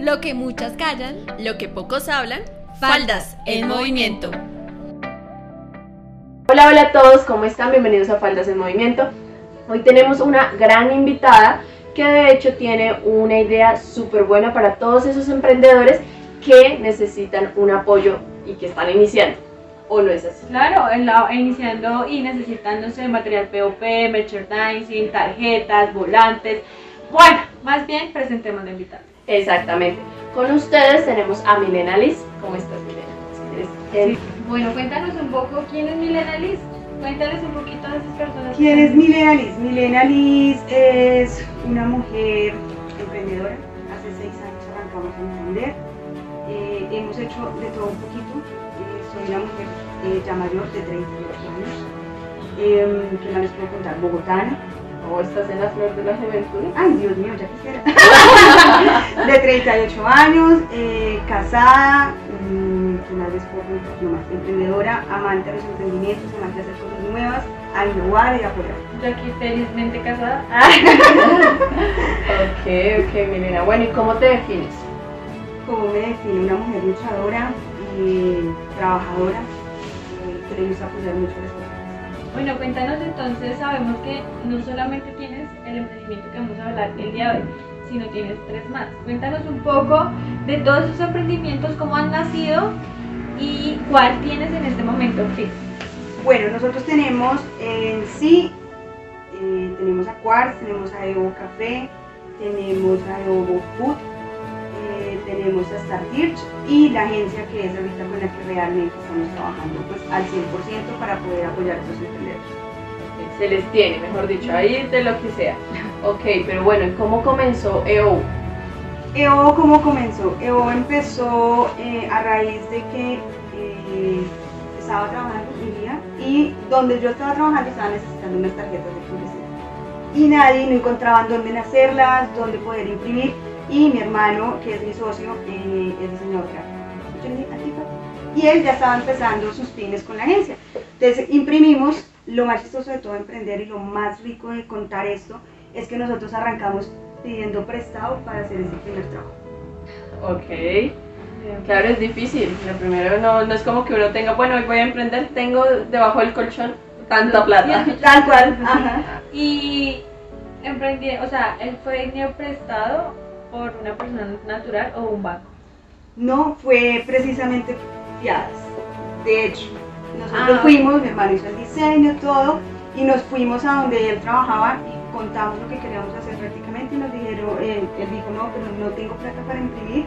Lo que muchas callan, lo que pocos hablan, Faldas en Movimiento. Hola, hola a todos, ¿cómo están? Bienvenidos a Faldas en Movimiento. Hoy tenemos una gran invitada que de hecho tiene una idea súper buena para todos esos emprendedores que necesitan un apoyo y que están iniciando. ¿O no es así? Claro, en la, iniciando y necesitándose material POP, merchandising, tarjetas, volantes. Bueno, más bien presentemos la invitada. Exactamente. Con ustedes tenemos a Milena Liz. ¿Cómo estás, Milena? Sí. Bueno, cuéntanos un poco quién es Milena Liz. Cuéntales un poquito a esas personas. ¿Quién es Milena Liz? Milena Liz es una mujer emprendedora. Hace seis años arrancamos a emprender. Eh, hemos hecho de todo un poquito. Eh, soy una mujer eh, ya mayor de 38 años. Eh, ¿Qué más les puedo contar? Bogotana. ¿O estás en la flor de la juventud? Ay, Dios mío, ya quisiera. de 38 años, casada, mm, ¿qué más les puedo más, emprendedora, amante de los emprendimientos, amante de hacer cosas nuevas, a innovar y apoyar. Yo aquí felizmente casada. ok, ok, Milena. Bueno, ¿y cómo te defines? ¿Cómo me define una mujer luchadora, eh, trabajadora, eh, que le gusta apoyar mucho a las? Bueno, cuéntanos entonces, sabemos que no solamente tienes el emprendimiento que vamos a hablar el día de hoy, sino tienes tres más. Cuéntanos un poco de todos esos emprendimientos, cómo han nacido y cuál tienes en este momento fijo. Bueno, nosotros tenemos en sí, eh, tenemos a Quartz, tenemos a Evo Café, tenemos a Evo Food, eh, tenemos a Startirch y la agencia que es ahorita con la que realmente estamos trabajando pues al 100% para poder apoyar a esos emprendedores. Se les tiene, mejor dicho, ahí de lo que sea. Ok, pero bueno, ¿y cómo comenzó EO? EO, ¿cómo comenzó? EO empezó eh, a raíz de que eh, estaba trabajando mi día y donde yo estaba trabajando estaba necesitando unas tarjetas de publicidad. Y nadie, no encontraban dónde hacerlas, dónde poder imprimir. Y mi hermano, que es mi socio, eh, es diseñador gráfico. Y él ya estaba empezando sus pines con la agencia. Entonces imprimimos. Lo más chistoso de todo emprender y lo más rico de contar esto es que nosotros arrancamos pidiendo prestado para hacer ese primer trabajo. Ok. Claro, es difícil. Lo primero no, no es como que uno tenga, bueno, hoy voy a emprender, tengo debajo del colchón tanta plata. Tal cual. Ajá. Y emprendí, o sea, él fue dinero prestado por una persona natural o un banco. No fue precisamente fiadas. De hecho, nosotros Ah. fuimos, mi hermano hizo el diseño, todo, y nos fuimos a donde él trabajaba y contamos lo que queríamos hacer prácticamente y nos dijeron, eh, él dijo, no, pero no tengo plata para imprimir.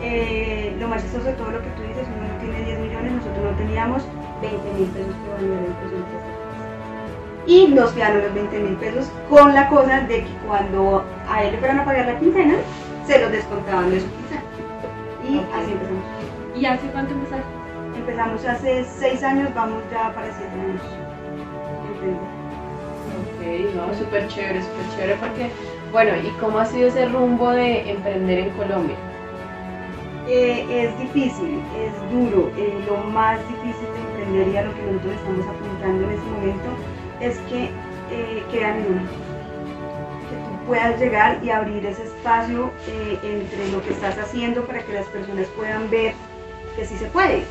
Eh, lo más chistoso de todo lo que tú dices, uno no tiene 10 millones, nosotros no teníamos 20 mil pesos valían el Y nos quedaron los 20 mil pesos con la cosa de que cuando a él le fueran a pagar la quincena, se los descontaban de su quincena. Y así empezamos. ¿Y hace cuánto empezaste? Empezamos hace 6 años, vamos ya para 7 años. Ok, no, súper chévere, súper chévere porque, bueno, ¿y cómo ha sido ese rumbo de emprender en Colombia? Eh, es difícil, es duro. eh, lo más difícil de emprender y a lo que nosotros estamos apuntando en este momento es que eh, crean. Que tú puedas llegar y abrir ese espacio eh, entre lo que estás haciendo para que las personas puedan ver que sí se puede.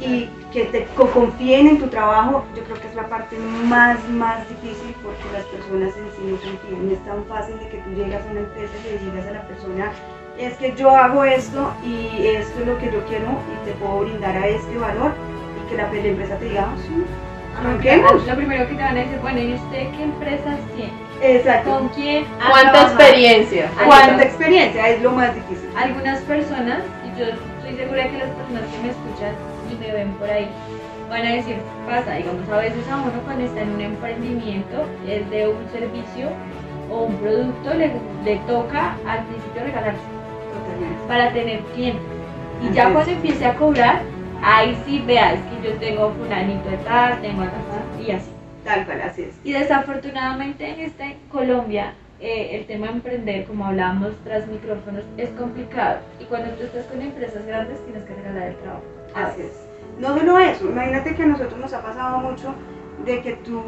Y que te co- confíen en tu trabajo, yo creo que es la parte más, más difícil porque las personas en sí no confían. No es tan fácil de que tú llegas a una empresa y le digas a la persona, es que yo hago esto y esto es lo que yo quiero y te puedo brindar a este valor y que la, la empresa te diga, "Ah, sí, arranquemos. Lo primero que te van a decir, bueno, ¿y usted qué empresas tiene? Exacto. ¿Con quién? ha ¿Cuánta trabajado? experiencia? ¿Cuánta experiencia? Es lo más difícil. Algunas personas, y yo estoy segura que las personas que me escuchan y me ven por ahí, van a decir, pasa, digamos, a veces a uno cuando está en un emprendimiento, es de un servicio o un producto, le, le toca al principio regalarse para tener clientes. Y Así ya cuando empiece a cobrar, ahí sí veas que yo tengo fulanito de tal, tengo acá, y así. Tal cual, así es. Y desafortunadamente en este Colombia eh, el tema de emprender, como hablábamos tras micrófonos, es complicado. Y cuando tú estás con empresas grandes tienes que regalar el trabajo. Así es. No solo eso, imagínate que a nosotros nos ha pasado mucho de que tú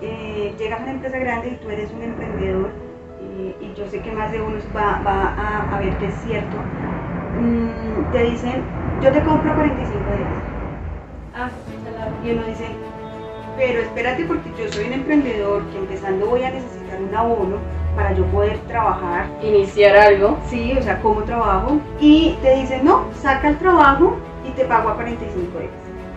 eh, llegas a una empresa grande y tú eres un emprendedor eh, y yo sé que más de uno va, va a, a ver que es cierto, mm, te dicen, yo te compro 45 días. Ah, Y uno dice, pero espérate porque yo soy un emprendedor que empezando voy a necesitar un abono para yo poder trabajar. Iniciar algo. Sí, o sea, ¿cómo trabajo? Y te dicen, no, saca el trabajo y te pago a 45 días.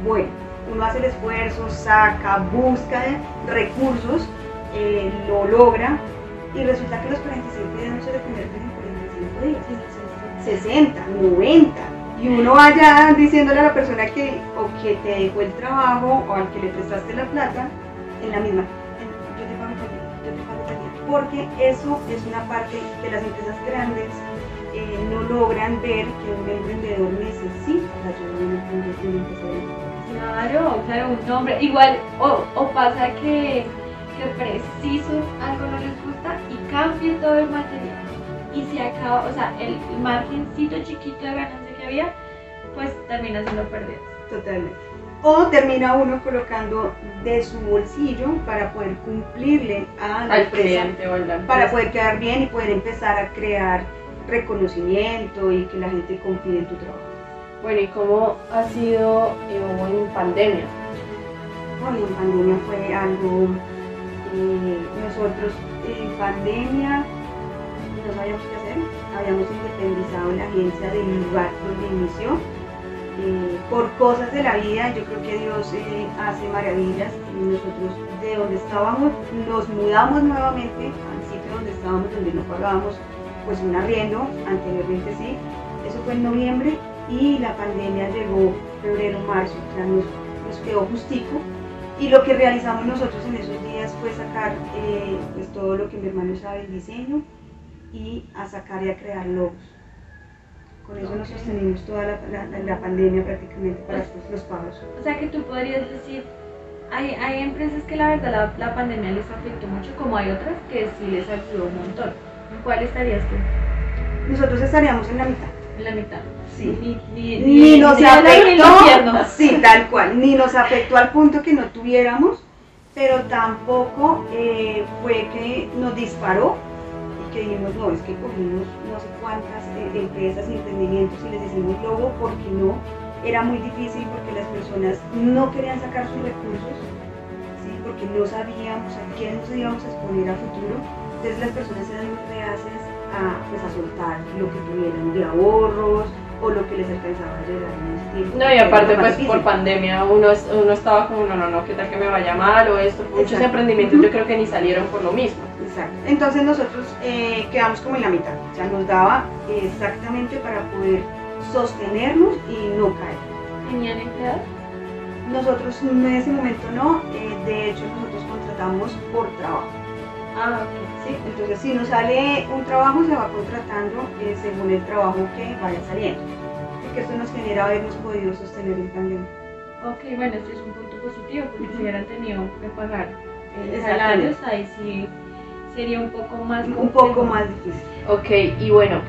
Bueno, uno hace el esfuerzo, saca, busca recursos, eh, lo logra y resulta que los 45 días no se le convierten en 45 días, 60, 90. Y uno vaya diciéndole a la persona que o que te dejó el trabajo o al que le prestaste la plata en la misma. Yo te pago día, yo te pago día. Porque eso es una parte que las empresas grandes eh, no logran ver que un emprendedor necesita la ayuda de un emprendedor. Claro, claro, un nombre. Igual, o, o pasa que, que preciso algo no les gusta y cambia todo el material. Y se acaba, o sea, el margencito chiquito de que había, pues termina siendo perdido. Totalmente. O termina uno colocando de su bolsillo para poder cumplirle a la Al empresa, o para poder quedar bien y poder empezar a crear reconocimiento y que la gente confíe en tu trabajo. Bueno, ¿y cómo ha sido eh, en pandemia? Bueno, en pandemia fue algo, eh, nosotros en pandemia habíamos independizado la agencia del lugar donde inició. Eh, por cosas de la vida, yo creo que Dios eh, hace maravillas nosotros de donde estábamos nos mudamos nuevamente al sitio donde estábamos, donde no pagábamos pues un arriendo, anteriormente sí, eso fue en noviembre y la pandemia llegó febrero, marzo, o sea, nos, nos quedó justico y lo que realizamos nosotros en esos días fue sacar eh, pues todo lo que mi hermano sabe, el diseño y a sacar y a crear logos. Con eso nos Ok. sostenimos toda la, la- la- pandemia prácticamente para pues, los pagos. O sea que tú podrías decir, hay, hay empresas que la verdad la, la pandemia les afectó mucho, como hay otras que sí les ayudó un montón. ¿En cuál estarías tú? Nosotros estaríamos en la mitad. En la mitad. Sí. Ni, ni, Ni nos ni infierno. afectó, sí, tal cual, ni nos afectó al punto que no tuviéramos, pero tampoco eh, fue que nos disparó que dijimos, no, es que cogimos no sé cuántas eh, empresas y emprendimientos y les hicimos logo porque no, era muy difícil porque las personas no querían sacar sus recursos, ¿sí? porque no sabíamos a quién nos íbamos a exponer a futuro, entonces las personas eran muy reacias a, pues, a soltar lo que tuvieran de ahorros o lo que les alcanzaba a llegar en ese tiempo. No, y aparte pues por pandemia uno, es- uno estaba como, no, no, no, ¿qué tal que me vaya mal o esto? Muchos Exacto. emprendimientos yo creo que ni salieron por lo mismo. Exacto. Entonces nosotros eh, quedamos como en la mitad, o sea, nos daba exactamente para poder sostenernos y no caer. ¿Tenían empleados? Nosotros en ese momento no, eh, de hecho nosotros contratamos por trabajo. Ah, ok. ¿Sí? Entonces si nos sale un trabajo se va contratando eh, según el trabajo que vaya saliendo. Porque esto nos genera habernos podido sostener en pandemia. Ok, bueno, este es un punto positivo, porque si hubieran tenido que pagar eh, salarios, ahí sí sería un poco más Un complejo. poco más difícil. Ok, y bueno,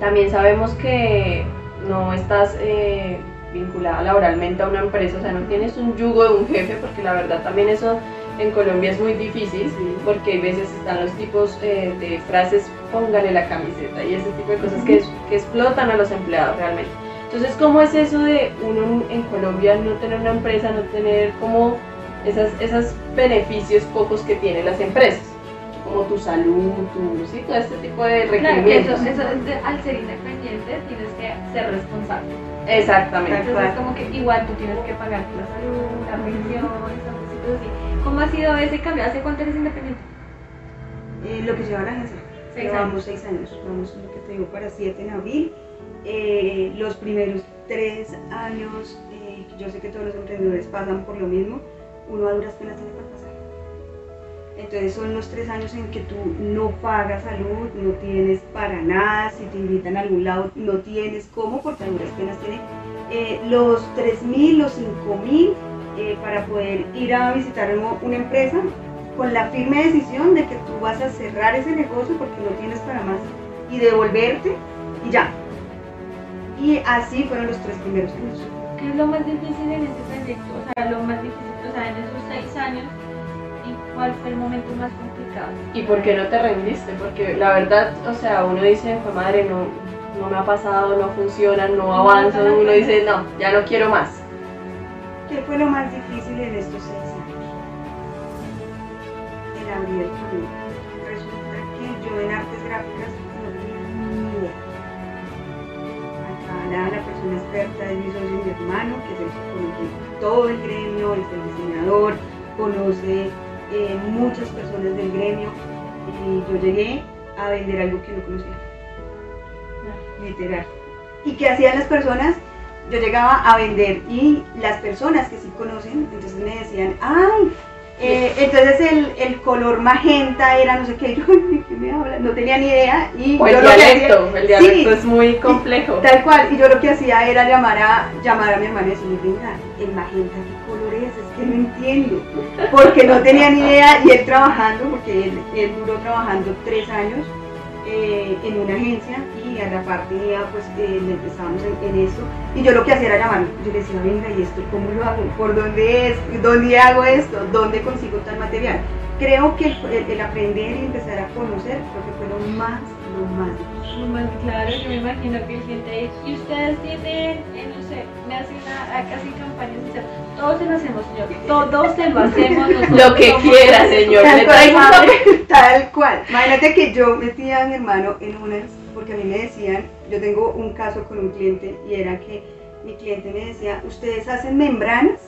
también sabemos que no estás eh, vinculada laboralmente a una empresa, o sea, no tienes un yugo de un jefe, porque la verdad también eso en Colombia es muy difícil, porque hay veces están los tipos eh, de frases, póngale la camiseta y ese tipo de cosas que, es- que explotan a los empleados realmente. Entonces, ¿cómo es eso de uno en Colombia no tener una empresa, no tener como esas, esos beneficios pocos que tienen las empresas? Como tu salud, tu, sí, todo este tipo de Claro, que requerimientos. eso, eso es de- al ser independiente tienes que ser responsable. Exactamente. Entonces, cual. como que igual tú tienes que pagar la salud, la pensión, esas cositas así. ¿Cómo ha sido ese cambio? ¿Hace cuánto eres independiente? Eh, lo que lleva la agencia. Seis Llevamos años. seis años. Vamos, lo que te digo, para siete en abril. Eh, los primeros tres años, eh, yo sé que todos los emprendedores pasan por lo mismo, uno a duras penas tiene para pasar. Entonces son los tres años en que tú no pagas salud, no tienes para nada, si te invitan a algún lado no tienes cómo, porque a duras penas tiene eh, los 3.000, los 5.000 eh, para poder ir a visitar una empresa con la firme decisión de que tú vas a cerrar ese negocio porque no tienes para más y devolverte y ya. Y así fueron los tres primeros años. ¿Qué es lo más difícil en este proyecto? O sea, lo más difícil, o sea, en esos seis años, ¿y ¿cuál fue el momento más complicado? ¿Y por qué no te rendiste? Porque la verdad, o sea, uno dice, "Jue madre, no, no me ha pasado, no funciona, no avanzo, no, no, uno no. dice, no, ya no quiero más. ¿Qué fue lo más difícil en estos seis años? El abrir el camino. Resulta que yo en artes gráficas no tenía ni idea. Acá la, la persona experta es mi socio mi hermano, que es el que conoce todo el gremio, es el diseñador, conoce eh, muchas personas del gremio. Y yo llegué a vender algo que no conocía. Literal. ¿Y qué hacían las personas? Yo llegaba a vender y las personas que sí conocen, entonces me decían, ay, eh, entonces el, el color magenta era no sé qué, yo, "Ay, ¿qué me hablan? No tenía ni idea. Y O yo el lo que hacía- dialecto, el dialecto Sí, es muy complejo. Tal cual, y yo lo que hacía era llamar a, llamar a mi hermana y decirle, venga, el magenta, ¿qué color es? Es que no entiendo, porque no tenía ni idea, y él trabajando, porque él, él duró trabajando tres años eh, en una agencia, a la parte ya, pues eh, le empezábamos en, en esto, y yo lo que hacía era llamarlo, yo le decía, venga, ¿y esto cómo lo hago? ¿Por dónde es? ¿Dónde hago esto? ¿Dónde consigo tal material? Creo que el, el- el aprender y empezar a conocer, creo que fue lo más, lo más difícil. Lo más claro, yo me imagino que el cliente y ustedes tienen, eh, no sé, me hacen casi campañas, o sea, todos se lo hacemos, señor, todos se lo hacemos. nosotros Lo que quiera, señor. Tal cual, traigo un madre, tal cual. Imagínate que yo metía a mi hermano en unas, porque a mí me decían, yo tengo un caso con un cliente y era que mi cliente me decía, ¿ustedes hacen membranas?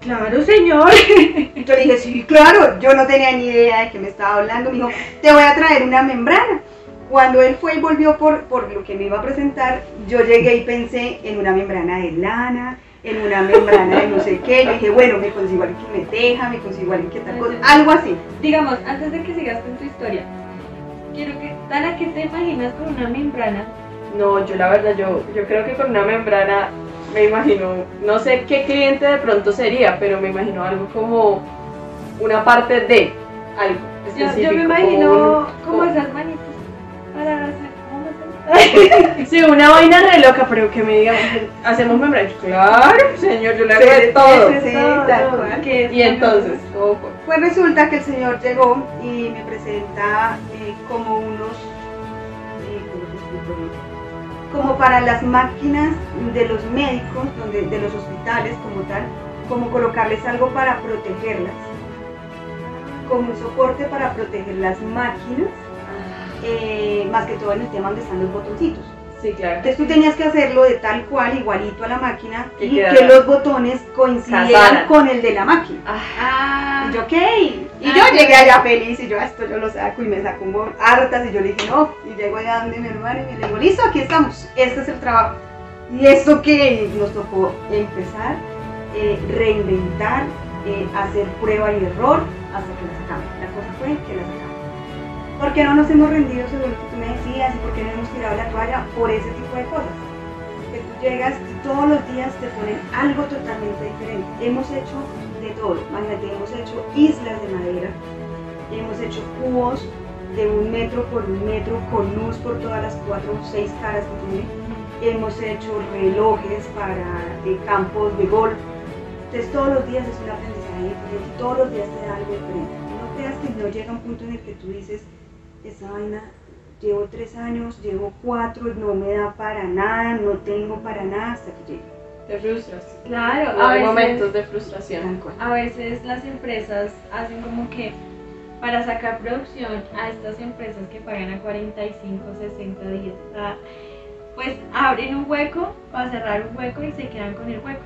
Claro, señor. Yo le dije, sí, claro, yo no tenía ni idea de qué me estaba hablando. Me dijo, te voy a traer una membrana. Cuando él fue y volvió por, por lo que me iba a presentar, yo llegué y pensé en una membrana de lana, en una membrana de no sé qué. Yo dije, bueno, me consigo alguien que me teja, me consigo alguien que tal cosa, algo así. Digamos, antes de que sigas con tu historia, quiero que, Dana, ¿qué te imaginas con una membrana? No, yo la verdad, yo, yo creo que con una membrana me imagino, no sé qué cliente de pronto sería, pero me imagino algo como una parte de algo Yo, específico. yo me imagino un- como esas manitas Sí, una vaina re loca, pero que me digan, hacemos membrana. Claro, señor, yo le hago de Sí, todo. sí, sí, tal cual. ¿Qué es Y entonces, ¿cómo fue? Pues resulta que el señor llegó y me presenta eh, como unos, eh, como para las máquinas de los médicos, donde, de los hospitales como tal, como colocarles algo para protegerlas, como un soporte para proteger las máquinas, eh, más que todo en el tema donde están los botoncitos. Sí, claro. Entonces tú tenías que hacerlo de tal cual, igualito a la máquina, y que los botones coincidieran Casaran. con el de la máquina. Ah, Y yo, ¿qué? Y Ah, yo sí. llegué allá feliz y yo, "Ah, esto yo lo saco y me saco un hartas y yo le dije, no. Y llego allá donde mi hermano y le digo, listo, aquí estamos, este es el trabajo. Y esto que nos tocó empezar, eh, reinventar, eh, hacer prueba y error hasta que la sacamos. La cosa fue que la sacamos. ¿Por qué no nos hemos rendido según lo que tú me decías y por qué no hemos tirado la toalla por ese tipo de cosas? Que tú llegas y todos los días te ponen algo totalmente diferente. Hemos hecho de todo. Imagínate, hemos hecho islas de madera, hemos hecho cubos de un metro por un metro con luz por todas las cuatro o seis caras que tiene. Hemos hecho relojes para eh, campos de golf. Entonces todos los días es un aprendizaje diferente todos los días te da algo diferente. No creas que no llega un punto en el que tú dices, esa vaina, llevo tres años, llevo cuatro, no me da para nada, no tengo para nada hasta que llegue. Te frustras. claro, No, a hay veces, momentos de frustración. A veces las empresas hacen como que para sacar producción a estas empresas que pagan a 45, 60 días, pues abren un hueco para cerrar un hueco y se quedan con el hueco.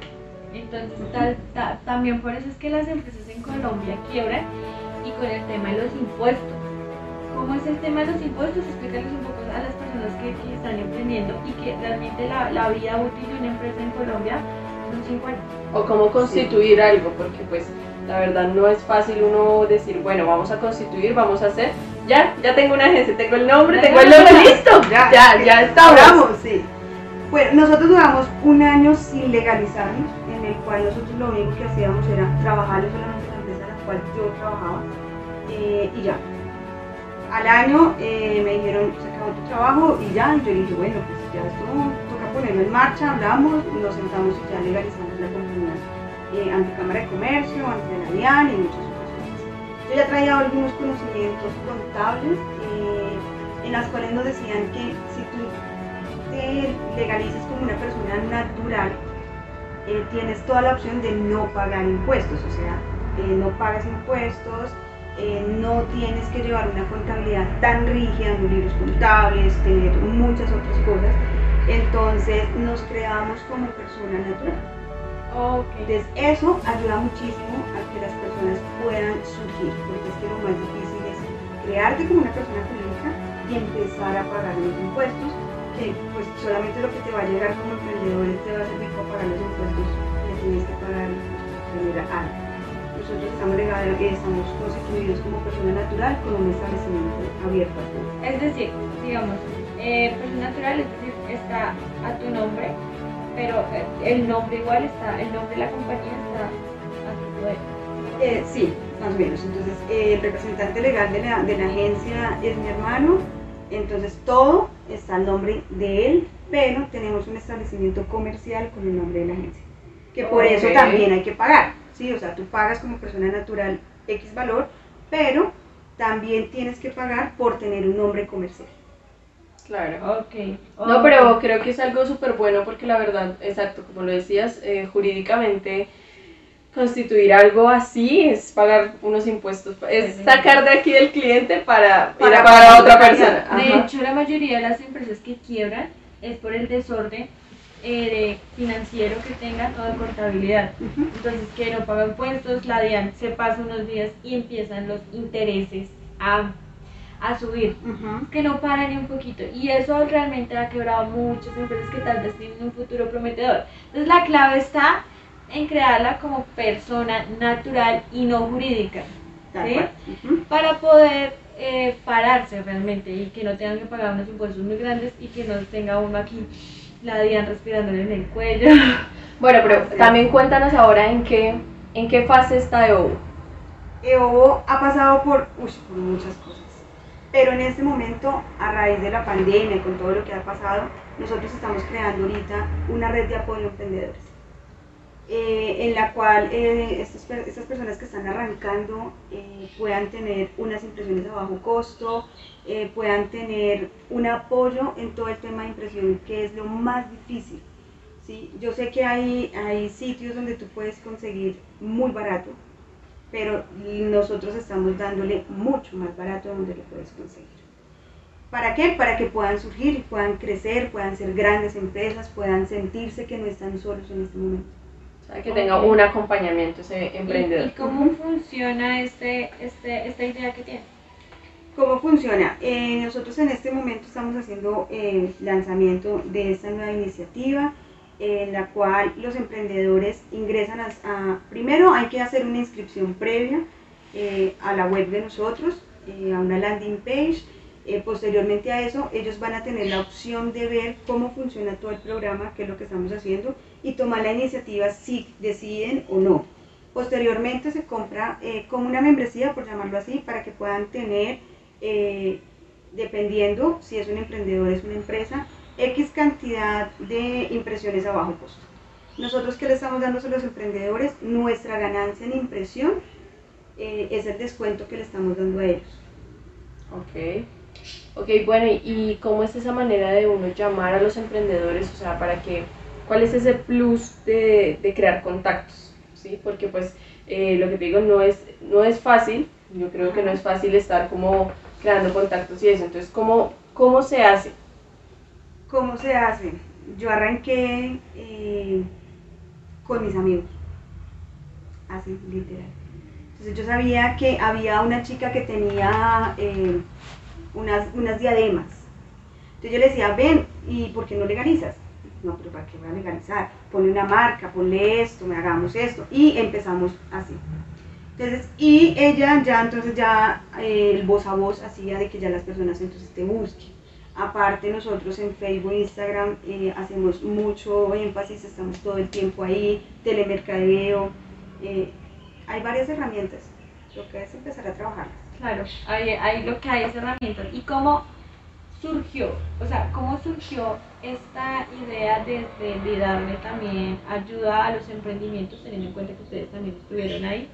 Entonces, tal- ta- también por eso es que las empresas en Colombia quiebran y con el tema de los impuestos. ¿Cómo es el tema de los impuestos? Explícales un poco a las personas que, que están emprendiendo y que realmente la, la vida útil de una empresa en Colombia son 50. O cómo constituir algo, porque pues la verdad no es fácil uno decir, bueno, vamos a constituir, vamos a hacer. Ya, ya tengo una agencia, tengo el nombre, tengo el nombre, listo. Ya, ya, estamos. Duramos, sí. Bueno, nosotros duramos un año sin legalizarnos, en el cual nosotros lo único que hacíamos era trabajar solamente en la empresa en la cual yo trabajaba eh, y ya. Al año eh, me dijeron, se acabó tu trabajo y ya, y yo dije, bueno, pues ya esto toca ponerlo en marcha, hablamos, nos sentamos y ya legalizamos la compañía eh, ante Cámara de Comercio, ante la DIAN y muchas otras cosas. Yo ya traía algunos conocimientos contables eh, en las cuales nos decían que si tú te legalizas como una persona natural, eh, tienes toda la opción de no pagar impuestos, o sea, eh, no pagas impuestos, eh, no tienes que llevar una contabilidad tan rígida, no libros contables, tener muchas otras cosas. Entonces nos creamos como persona natural. Entonces eso ayuda muchísimo a que las personas puedan surgir, porque es que lo más difícil es crearte como una persona jurídica y empezar a pagar los impuestos que pues solamente lo que te va a llegar como emprendedor te va a servir para pagar los impuestos que tienes que pagar de algo. Nosotros estamos, legados, estamos constituidos como persona natural con un establecimiento abierto. Es decir, digamos, eh, persona natural, es decir, está a tu nombre, pero eh, el nombre igual está, el nombre de la compañía está a tu poder. Eh, sí, más o menos. Entonces, el representante legal de la, de la agencia es mi hermano, entonces todo está al nombre de él, pero tenemos un establecimiento comercial con el nombre de la agencia. Que por eso también hay que pagar, ¿sí? O sea, tú pagas como persona natural X valor, pero también tienes que pagar por tener un nombre comercial. Claro. Ok. No, pero creo que es algo súper bueno porque la verdad, exacto, como lo decías, eh, jurídicamente constituir algo así es pagar unos impuestos, es sacar de aquí del cliente para, Para ir a pagar a otra persona. De Ajá. hecho, la mayoría de las empresas que quiebran es por el desorden eh, financiero que tengan o de contabilidad. Entonces, que no pagan impuestos, la DIAN se pasa unos días y empiezan los intereses a, a subir. Que no paran ni un poquito. Y eso realmente ha quebrado muchas empresas que tal vez tienen un futuro prometedor. Entonces la clave está en crearla como persona natural y no jurídica, ¿Sí? para poder eh, pararse realmente y que no tengan que pagar unos impuestos muy grandes y que no tenga uno aquí la DIAN respirándole en el cuello. Bueno, pero también cuéntanos ahora en qué, en qué fase está EOU. EOBO ha pasado por, uy, por muchas cosas. Pero en este momento, a raíz de la pandemia y con todo lo que ha pasado, nosotros estamos creando ahorita una red de apoyo a emprendedores. Eh, en la cual eh, estas, per- estas personas que están arrancando eh, puedan tener unas impresiones a bajo costo, eh, puedan tener un apoyo en todo el tema de impresión, que es lo más difícil. ¿sí? Yo sé que hay, hay sitios donde tú puedes conseguir muy barato, pero nosotros estamos dándole mucho más barato donde lo puedes conseguir. ¿Para qué? Para que puedan surgir, puedan crecer, puedan ser grandes empresas, puedan sentirse que no están solos en este momento. O sea, que tenga un acompañamiento ese ¿Y, emprendedor. y cómo funciona este, este, esta idea que tiene? ¿Cómo funciona? Eh, nosotros en este momento estamos haciendo el lanzamiento de esta nueva iniciativa en la cual los emprendedores ingresan a, a- primero hay que hacer una inscripción previa eh, a la web de nosotros, eh, a una landing page. Eh, posteriormente a eso, ellos van a tener la opción de ver cómo funciona todo el programa, qué es lo que estamos haciendo y tomar la iniciativa si deciden o no. Posteriormente se compra eh, como una membresía, por llamarlo así, para que puedan tener, eh, dependiendo si es un emprendedor, es una empresa, X cantidad de impresiones a bajo costo. Nosotros que le estamos dando a los emprendedores, nuestra ganancia en impresión eh, es el descuento que le estamos dando a ellos. Ok. Ok, bueno, ¿y- ¿y cómo es esa manera de uno llamar a los emprendedores? O sea, para que, ¿cuál es ese plus de, de crear contactos? ¿Sí? Porque pues eh, lo que te digo no es, no es fácil, yo creo que no es fácil estar como creando contactos y eso. Entonces, ¿cómo, cómo se hace? ¿Cómo se hace? Yo arranqué eh, con mis amigos, así literal. Entonces yo sabía que había una chica que tenía eh, unas, unas diademas. Entonces yo le decía, ven, ¿y por qué no legalizas? No, pero ¿para qué voy a legalizar? Ponle una marca, ponle esto, me hagamos esto. Y empezamos así. Entonces, y ella ya, entonces ya eh, el voz a voz hacía de que ya las personas entonces te busquen. Aparte nosotros en Facebook e Instagram eh, hacemos mucho énfasis, estamos todo el tiempo ahí, telemercadeo, eh, hay varias herramientas, lo que es empezar a trabajarlas. Claro, ahí, ahí lo que hay es herramientas. ¿Y cómo surgió? O sea, ¿cómo surgió esta idea de, de, de darle también ayuda a los emprendimientos, teniendo en cuenta que ustedes también estuvieron ahí?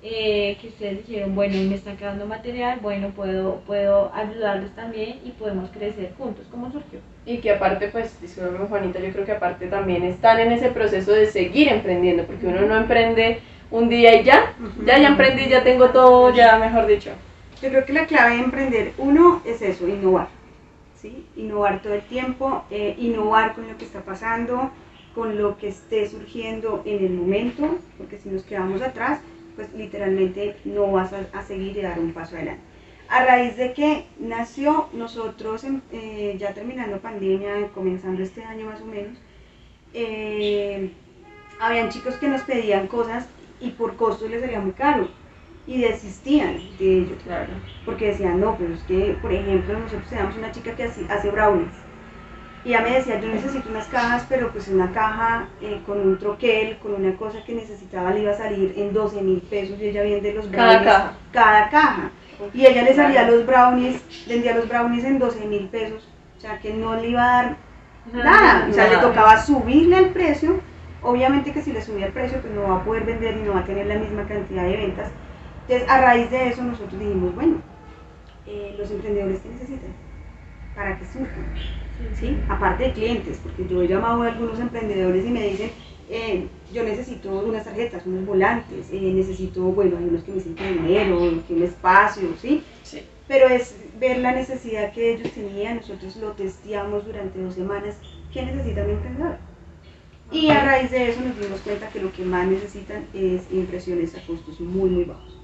eh, que ustedes dijeron, bueno, me están quedando material, bueno, puedo, puedo ayudarles también y podemos crecer juntos. ¿Cómo surgió? Y que aparte, pues, disculpe Juanita, yo creo que aparte también están en ese proceso de seguir emprendiendo, porque uno no emprende un día y ya, ya, ya emprendí, ya tengo todo, ya, mejor dicho. Yo creo que la clave de emprender, uno, es eso, innovar. Innovar todo el tiempo, eh, innovar con lo que está pasando, con lo que esté surgiendo en el momento, porque si nos quedamos atrás, pues literalmente no vas a, seguir y dar un paso adelante. A raíz de que nació, nosotros eh, ya terminando pandemia, comenzando este año más o menos, eh, habían chicos que nos pedían cosas y por costo les sería muy caro y desistían de ello, claro. porque decían, no, pero es que, por ejemplo, nosotros tenemos una chica que hace, hace brownies y ella me decía, yo necesito unas cajas, pero pues una caja eh, con un troquel, con una cosa que necesitaba, le iba a salir en 12 mil pesos y ella vende los brownies. Cada caja. Cada caja. Y ella le salía los brownies, vendía los brownies en 12 mil pesos. O sea, que no le iba a dar nada. O sea, le tocaba subirle el precio. Obviamente que si le subía el precio, pues no va a poder vender y no va a tener la misma cantidad de ventas. Entonces, a raíz de eso, nosotros dijimos, bueno, eh, los emprendedores que necesitan para que surjan ¿sí? aparte de clientes, porque yo he llamado a algunos emprendedores y me dicen, eh, yo necesito unas tarjetas, unos volantes, eh, necesito, bueno, hay unos que me dinero, que un espacio, ¿sí? ¿sí? Pero es ver la necesidad que ellos tenían, nosotros lo testeamos durante dos semanas, ¿qué necesita un emprendedor? Y a raíz de eso nos dimos cuenta que lo que más necesitan es impresiones a costos muy, muy bajos.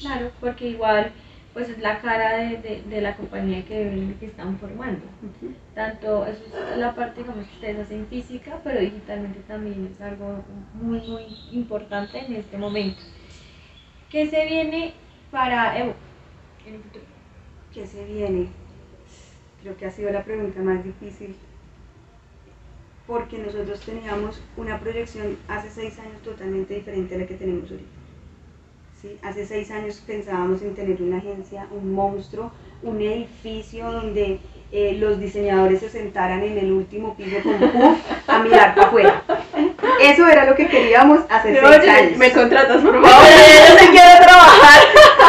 Claro, porque igual pues es la cara de, de, la compañía que, que están formando. Tanto, eso es la parte digamos, que ustedes hacen física, pero digitalmente también es algo muy, muy importante en este momento. ¿Qué se viene para Evo en el futuro? ¿Qué se viene? Creo que ha sido la pregunta más difícil porque nosotros teníamos una proyección hace seis años totalmente diferente a la que tenemos ahorita. Hace seis años pensábamos en tener una agencia, un monstruo, un edificio donde eh, los diseñadores se sentaran en el último piso con puff a mirar para afuera. Eso era lo que queríamos hace seis años. Me contratas, por favor. yo te quiero trabajar.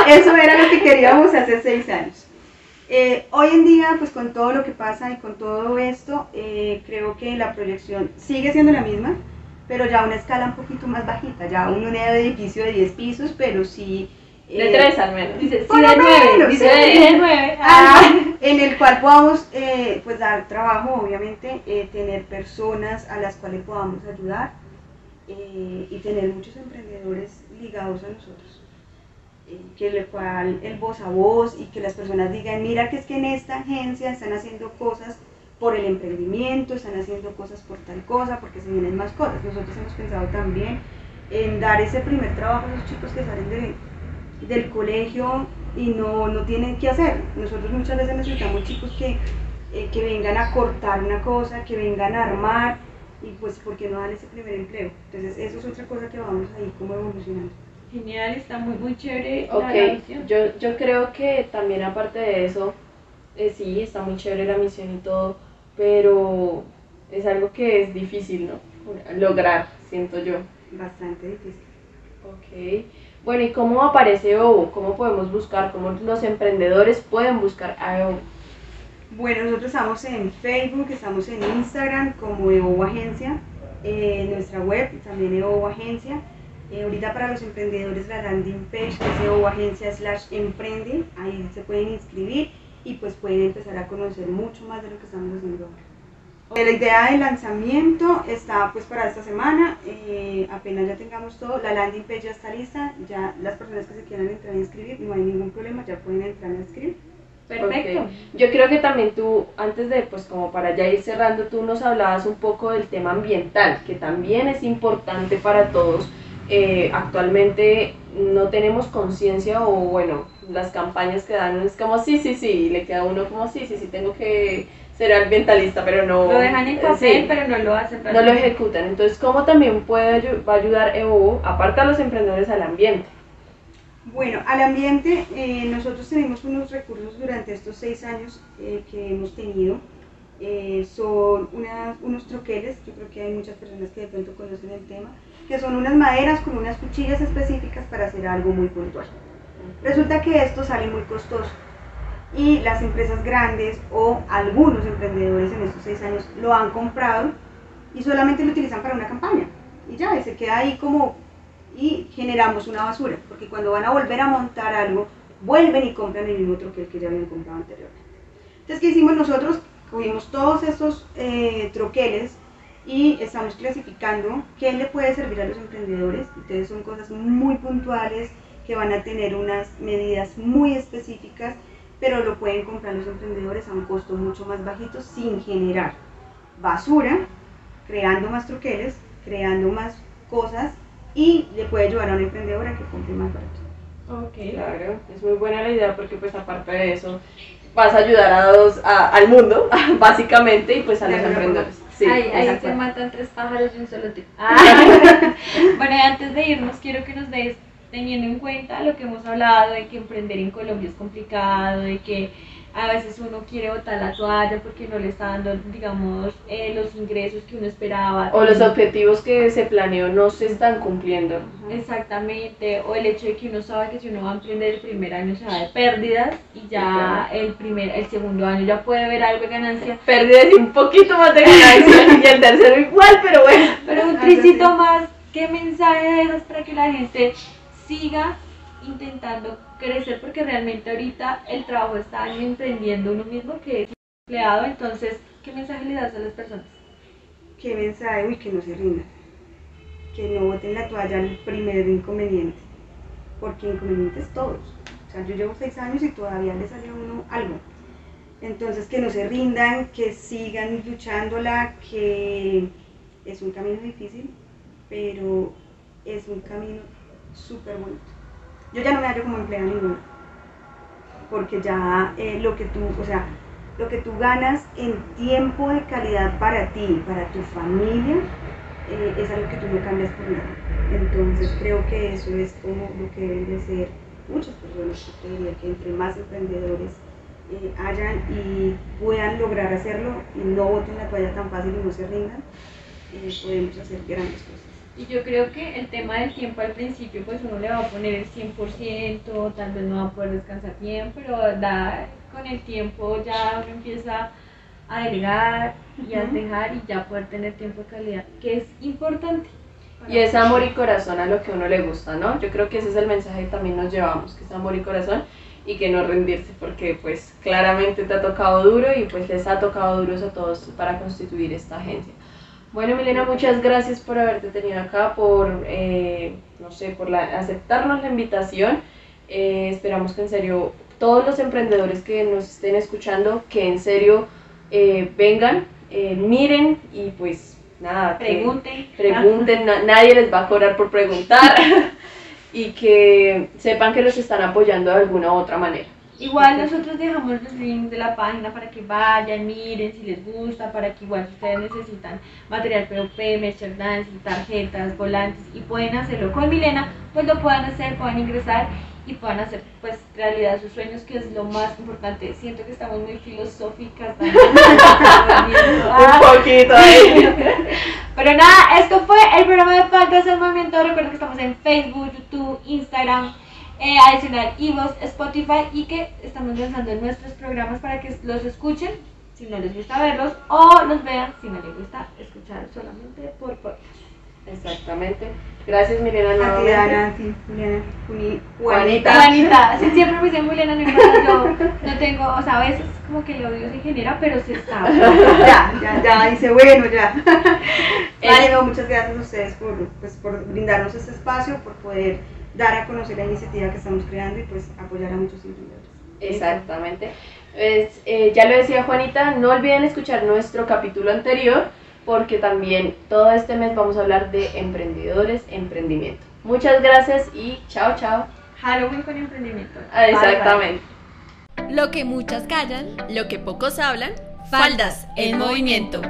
Eso era lo que queríamos hace seis años. Eh, hoy en día, pues con todo lo que pasa y con todo esto, eh, creo que la proyección sigue siendo la misma pero ya una escala un poquito más bajita, ya un edificio de 10 pisos, pero sí... de 3 eh, al menos. Dice, sí, de 9, dice de 9. en el cual podamos eh, pues dar trabajo, obviamente, eh, tener personas a las cuales podamos ayudar y tener muchos emprendedores ligados a nosotros. que el cual el voz a voz y que las personas digan, mira que es que en esta agencia están haciendo cosas por el emprendimiento, están haciendo cosas por tal cosa, porque se vienen más cosas. Nosotros hemos pensado también en dar ese primer trabajo a los chicos que salen de, del colegio y no, no tienen qué hacer. Nosotros muchas veces necesitamos chicos que, eh, que vengan a cortar una cosa, que vengan a armar y pues ¿por qué no dan ese primer empleo? Entonces eso es otra cosa que vamos ahí como evolucionando. Genial, está muy, muy chévere okay. Yo, yo creo que también aparte de eso, eh, sí, está muy chévere la misión y todo, pero es algo que es difícil, ¿no? Lograr, siento yo. Bastante difícil. Ok. Bueno, ¿y cómo aparece OVO? ¿Cómo podemos buscar? ¿Cómo los emprendedores pueden buscar a OVO? Bueno, nosotros estamos en Facebook, estamos en Instagram como EVO Agencia, en nuestra web también EVO Agencia. Eh, ahorita para los emprendedores la landing page que es EVO Agencia slash emprende, ahí se pueden inscribir y pues pueden empezar a conocer mucho más de lo que estamos haciendo ahora. La idea del lanzamiento está pues para esta semana, eh, apenas ya tengamos todo, la landing page ya está lista, ya las personas que se quieran entrar a inscribir, no hay ningún problema, ya pueden entrar a inscribir. Perfecto. Yo creo que también tú, antes de, pues como para ya ir cerrando, tú nos hablabas un poco del tema ambiental, que también es importante para todos. Eh, actualmente no tenemos conciencia o bueno, las campañas que dan es como sí, sí, sí, le queda uno como sí, sí, sí, tengo que ser ambientalista, pero no... Lo dejan en papel, pero no lo hacen. No lo ejecutan. Entonces, ¿cómo también puede va a ayudar EVO, aparte a los emprendedores, al ambiente? Bueno, al ambiente, eh, nosotros tenemos unos recursos durante estos seis años eh, que hemos tenido. eh, son unas, unos troqueles, yo creo que hay muchas personas que de pronto conocen el tema, que son unas maderas con unas cuchillas específicas para hacer algo muy puntual. Resulta que esto sale muy costoso y las empresas grandes o algunos emprendedores en estos seis años lo han comprado y solamente lo utilizan para una campaña y ya, y se queda ahí como y generamos una basura, porque cuando van a volver a montar algo, vuelven y compran el mismo troquel que ya habían comprado anteriormente. Entonces, ¿qué hicimos nosotros? Cogimos todos esos eh, troqueles y estamos clasificando qué le puede servir a los emprendedores. Entonces son cosas muy puntuales que van a tener unas medidas muy específicas, pero lo pueden comprar los emprendedores a un costo mucho más bajito sin generar basura, creando más troqueles, creando más cosas y le puede ayudar a una emprendedora que compre más barato. Ok, claro, es muy buena la idea porque pues aparte de eso vas a ayudar a dos, al mundo, básicamente, y pues a los emprendedores. Sí, ahí, se matan tres pájaros de un solo tiro. Ah. bueno, antes de irnos, quiero que nos des, teniendo en cuenta lo que hemos hablado de que emprender en Colombia es complicado, de que a veces uno quiere botar la toalla porque no le está dando, digamos, eh, los ingresos que uno esperaba. O los objetivos que se planeó no se están cumpliendo. Exactamente, o el hecho de que uno sabe que si uno va a emprender el primer año se va de pérdidas y ya el primer, el segundo año ya puede ver algo de ganancia. Pérdidas y un poquito más de ganancia y el tercero igual, pero bueno. Pero un tricito más, ¿qué mensaje dejas para que la gente siga intentando crecer porque realmente ahorita el trabajo está emprendiendo uno mismo que es empleado, entonces, ¿qué mensaje le das a las personas? ¿Qué mensaje? Uy, que no se rindan, que no boten la toalla al primer inconveniente, porque inconvenientes todos. O sea, yo llevo seis años y todavía le sale a uno algo. Entonces, que no se rindan, que sigan luchándola, que es un camino difícil, pero es un camino súper bonito yo ya no me hallo como empleada ninguna, porque ya eh, lo que tú, o sea, lo que tú ganas en tiempo de calidad para ti, para tu familia, eh, es algo que tú no cambias por nada. Entonces creo que eso es como lo que deben de ser muchas personas. Yo diría que entre más emprendedores eh, hayan y puedan lograr hacerlo y no boten la toalla tan fácil y no se rindan, podemos hacer grandes cosas. Y yo creo que el tema del tiempo al principio, pues uno le va a poner el 100%, tal vez no va a poder descansar bien, pero da, con el tiempo ya uno empieza a delegar y a dejar y ya poder tener tiempo de calidad, que es importante. Y es amor y corazón a lo que uno le gusta, ¿no? Yo creo que ese es el mensaje que también nos llevamos, que es amor y corazón y que no rendirse, porque pues claramente te ha tocado duro y pues les ha tocado duros a todos para constituir esta agencia. Bueno, Milena, muchas gracias por haberte tenido acá, por, eh, no sé, por la, aceptarnos la invitación. Eh, esperamos que en serio todos los emprendedores que nos estén escuchando, que en serio eh, vengan, miren y pues nada, pregunten. Pregunten, nadie les va a cobrar por preguntar y que sepan que los están apoyando de alguna u otra manera. Igual nosotros dejamos los links de la página para que vayan, miren si les gusta, para que igual si ustedes necesitan material POP, merchandise, tarjetas, volantes y pueden hacerlo con Milena, pues lo puedan hacer, puedan ingresar y puedan hacer pues realidad sus sueños que es lo más importante. Siento que estamos muy filosóficas. Un poquito ahí. Pero nada, esto fue el programa de Faltas del Movimiento. Recuerden que estamos en Facebook, YouTube, Instagram eh, adicional Evox, Spotify y que estamos lanzando nuestros programas para que los escuchen si no les gusta verlos o los vean si no les gusta escuchar solamente por podcast. Exactamente. Gracias Milena nuevamente. Milena, Juanita. Juanita. Sí, siempre me dicen Milena, no yo no tengo, o sea, a veces como que el odio se genera, pero se está. ya, ya, ya, dice bueno, ya. Vale, muchas gracias a ustedes por, pues, por brindarnos este espacio, por poder dar a conocer la iniciativa que estamos creando y pues apoyar a muchos emprendedores. Exactamente. Pues, eh, ya lo decía Juanita, no olviden escuchar nuestro capítulo anterior porque también todo este mes vamos a hablar de emprendedores, emprendimiento. Muchas gracias y chao, chao. Halloween con emprendimiento. Ah, exactamente. Lo que muchas callan, lo que pocos hablan, faldas en movimiento.